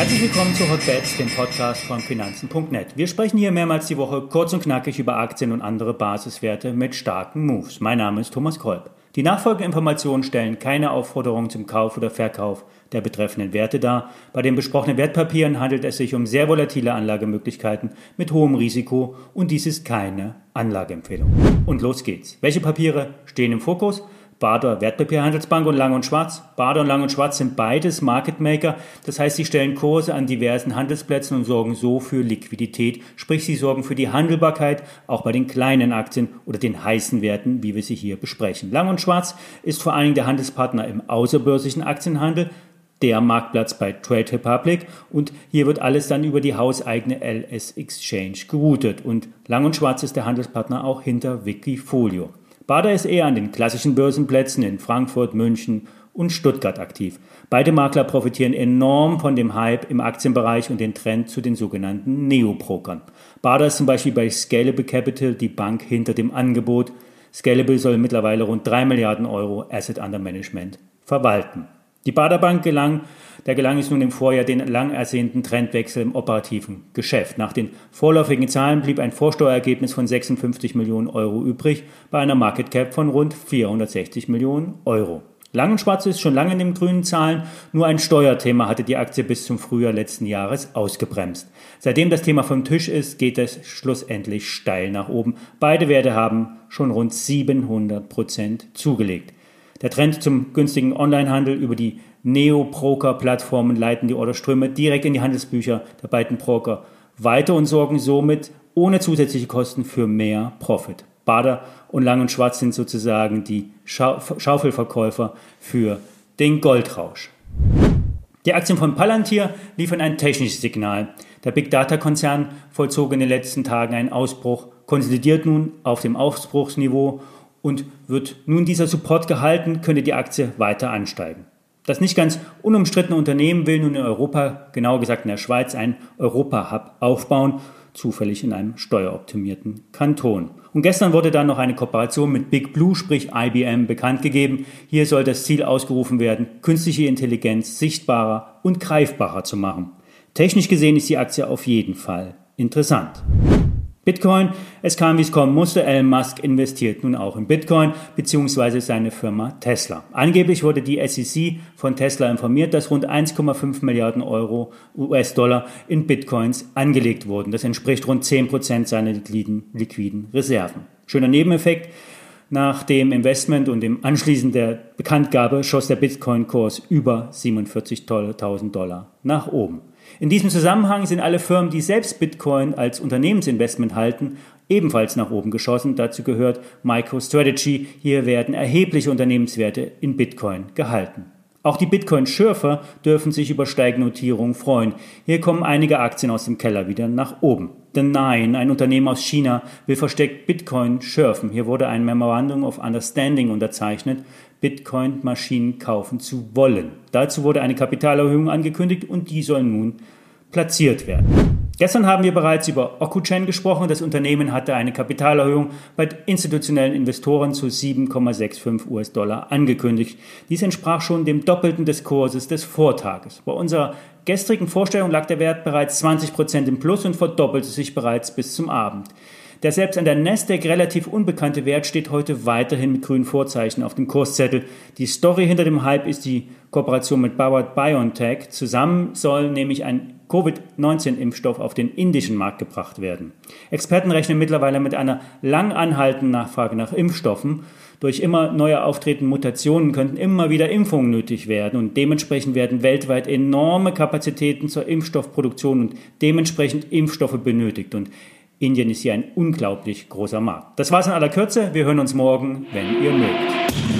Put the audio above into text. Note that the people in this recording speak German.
Herzlich willkommen zu Hotbets, dem Podcast von Finanzen.net. Wir sprechen hier mehrmals die Woche kurz und knackig über Aktien und andere Basiswerte mit starken Moves. Mein Name ist Thomas Kolb. Die nachfolgenden Informationen stellen keine Aufforderung zum Kauf oder Verkauf der betreffenden Werte dar. Bei den besprochenen Wertpapieren handelt es sich um sehr volatile Anlagemöglichkeiten mit hohem Risiko und dies ist keine Anlageempfehlung. Und los geht's. Welche Papiere stehen im Fokus? Bader Wertpapierhandelsbank und Lang und Schwarz. Bader und Lang und Schwarz sind beides Market Maker, das heißt, sie stellen Kurse an diversen Handelsplätzen und sorgen so für Liquidität, sprich sie sorgen für die Handelbarkeit auch bei den kleinen Aktien oder den heißen Werten, wie wir sie hier besprechen. Lang und Schwarz ist vor allen Dingen der Handelspartner im außerbörslichen Aktienhandel, der Marktplatz bei Trade Republic und hier wird alles dann über die hauseigene LS Exchange geroutet und Lang und Schwarz ist der Handelspartner auch hinter Wikifolio. Bader ist eher an den klassischen Börsenplätzen in Frankfurt, München und Stuttgart aktiv. Beide Makler profitieren enorm von dem Hype im Aktienbereich und den Trend zu den sogenannten Neobrokern. Bader ist zum Beispiel bei Scalable Capital die Bank hinter dem Angebot. Scalable soll mittlerweile rund 3 Milliarden Euro Asset Under Management verwalten. Die Baderbank gelang, der gelang es nun im Vorjahr den lang ersehnten Trendwechsel im operativen Geschäft. Nach den vorläufigen Zahlen blieb ein Vorsteuerergebnis von 56 Millionen Euro übrig, bei einer Market Cap von rund 460 Millionen Euro. Lang und Schwarz ist schon lange in den grünen Zahlen, nur ein Steuerthema hatte die Aktie bis zum Frühjahr letzten Jahres ausgebremst. Seitdem das Thema vom Tisch ist, geht es schlussendlich steil nach oben. Beide Werte haben schon rund 700 Prozent zugelegt. Der Trend zum günstigen Onlinehandel über die Neo-Broker-Plattformen leiten die Orderströme direkt in die Handelsbücher der beiden Broker weiter und sorgen somit ohne zusätzliche Kosten für mehr Profit. Bader und Lang und Schwarz sind sozusagen die Schau Schaufelverkäufer für den Goldrausch. Die Aktien von Palantir liefern ein technisches Signal. Der Big Data Konzern vollzog in den letzten Tagen einen Ausbruch, konsolidiert nun auf dem Aufbruchsniveau und wird nun dieser Support gehalten, könnte die Aktie weiter ansteigen. Das nicht ganz unumstrittene Unternehmen will nun in Europa, genauer gesagt in der Schweiz, einen Europa-Hub aufbauen, zufällig in einem steueroptimierten Kanton. Und gestern wurde dann noch eine Kooperation mit Big Blue, sprich IBM, bekannt gegeben. Hier soll das Ziel ausgerufen werden, künstliche Intelligenz sichtbarer und greifbarer zu machen. Technisch gesehen ist die Aktie auf jeden Fall interessant. Bitcoin. Es kam, wie es kommen musste. Elon Musk investiert nun auch in Bitcoin bzw. seine Firma Tesla. Angeblich wurde die SEC von Tesla informiert, dass rund 1,5 Milliarden Euro US-Dollar in Bitcoins angelegt wurden. Das entspricht rund 10 Prozent seiner liquiden, liquiden Reserven. Schöner Nebeneffekt. Nach dem Investment und dem Anschließen der Bekanntgabe schoss der Bitcoin-Kurs über 47.000 Dollar nach oben. In diesem Zusammenhang sind alle Firmen, die selbst Bitcoin als Unternehmensinvestment halten, ebenfalls nach oben geschossen. Dazu gehört MicroStrategy. Hier werden erhebliche Unternehmenswerte in Bitcoin gehalten. Auch die Bitcoin-Schürfer dürfen sich über steigende Notierungen freuen. Hier kommen einige Aktien aus dem Keller wieder nach oben. The Nine, ein Unternehmen aus China, will versteckt Bitcoin schürfen. Hier wurde ein Memorandum of Understanding unterzeichnet, Bitcoin-Maschinen kaufen zu wollen. Dazu wurde eine Kapitalerhöhung angekündigt und die soll nun platziert werden. Gestern haben wir bereits über OkuChain gesprochen. Das Unternehmen hatte eine Kapitalerhöhung bei institutionellen Investoren zu 7,65 US-Dollar angekündigt. Dies entsprach schon dem Doppelten des Kurses des Vortages. Bei unserer gestrigen Vorstellung lag der Wert bereits 20 Prozent im Plus und verdoppelte sich bereits bis zum Abend. Der selbst an der Nasdaq relativ unbekannte Wert steht heute weiterhin mit grünen Vorzeichen auf dem Kurszettel. Die Story hinter dem Hype ist die Kooperation mit Bauer BioNTech. Zusammen soll nämlich ein Covid-19-Impfstoff auf den indischen Markt gebracht werden. Experten rechnen mittlerweile mit einer lang anhaltenden Nachfrage nach Impfstoffen. Durch immer neue auftretende Mutationen könnten immer wieder Impfungen nötig werden und dementsprechend werden weltweit enorme Kapazitäten zur Impfstoffproduktion und dementsprechend Impfstoffe benötigt. Und Indien ist hier ein unglaublich großer Markt. Das war's in aller Kürze. Wir hören uns morgen, wenn ihr mögt.